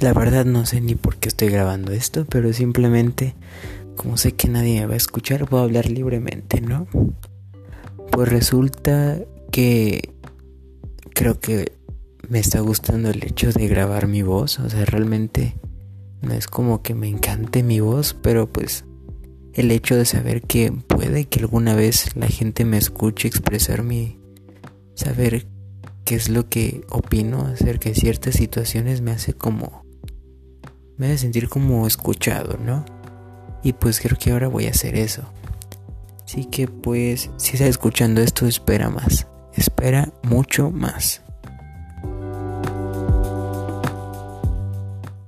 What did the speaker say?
La verdad no sé ni por qué estoy grabando esto, pero simplemente como sé que nadie me va a escuchar, a hablar libremente, ¿no? Pues resulta que creo que me está gustando el hecho de grabar mi voz, o sea, realmente no es como que me encante mi voz, pero pues el hecho de saber que puede que alguna vez la gente me escuche expresar mi saber qué es lo que opino acerca de ciertas situaciones me hace como me hace sentir como escuchado, ¿no? Y pues creo que ahora voy a hacer eso. Así que pues si estás escuchando esto espera más, espera mucho más.